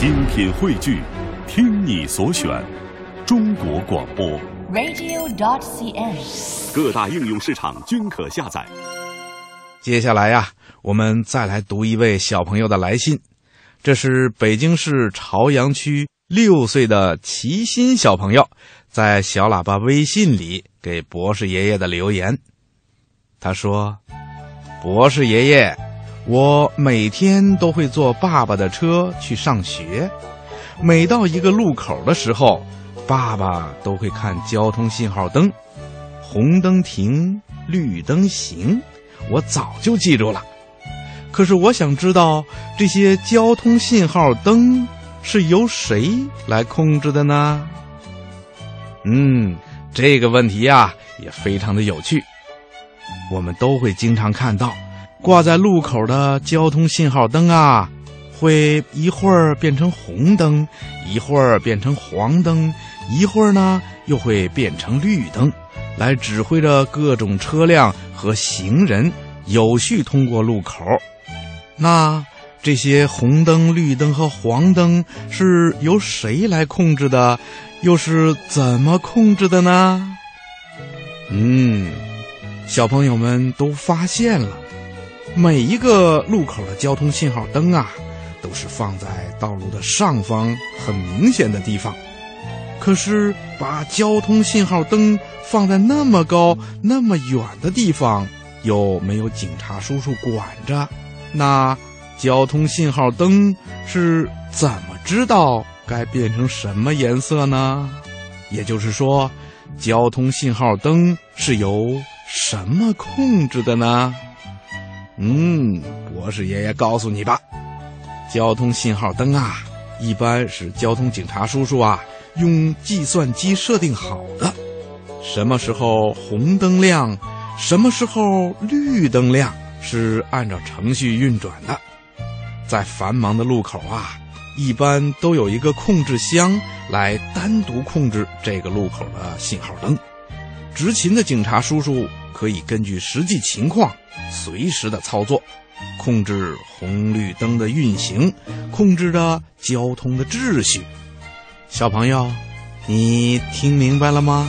精品汇聚，听你所选，中国广播。radio.cn。各大应用市场均可下载。接下来呀，我们再来读一位小朋友的来信，这是北京市朝阳区六岁的齐心小朋友在小喇叭微信里给博士爷爷的留言。他说：“博士爷爷，我每天都会坐爸爸的车去上学，每到一个路口的时候，爸爸都会看交通信号灯，红灯停，绿灯行。”我早就记住了，可是我想知道这些交通信号灯是由谁来控制的呢？嗯，这个问题呀、也非常的有趣。我们都会经常看到挂在路口的交通信号灯啊，会一会儿变成红灯，一会儿变成黄灯，一会儿呢又会变成绿灯。来指挥着各种车辆和行人有序通过路口。那这些红灯、绿灯和黄灯是由谁来控制的？又是怎么控制的呢？嗯，小朋友们都发现了，每一个路口的交通信号灯啊，都是放在道路的上方很明显的地方。可是，把交通信号灯放在那么高、那么远的地方，又没有警察叔叔管着，那交通信号灯是怎么知道该变成什么颜色呢？也就是说，交通信号灯是由什么控制的呢？嗯，博士爷爷告诉你吧，交通信号灯啊，一般是交通警察叔叔啊。用计算机设定好的，什么时候红灯亮，什么时候绿灯亮，是按照程序运转的。在繁忙的路口啊，一般都有一个控制箱来单独控制这个路口的信号灯。执勤的警察叔叔可以根据实际情况随时的操作，控制红绿灯的运行，控制着交通的秩序。小朋友，你听明白了吗？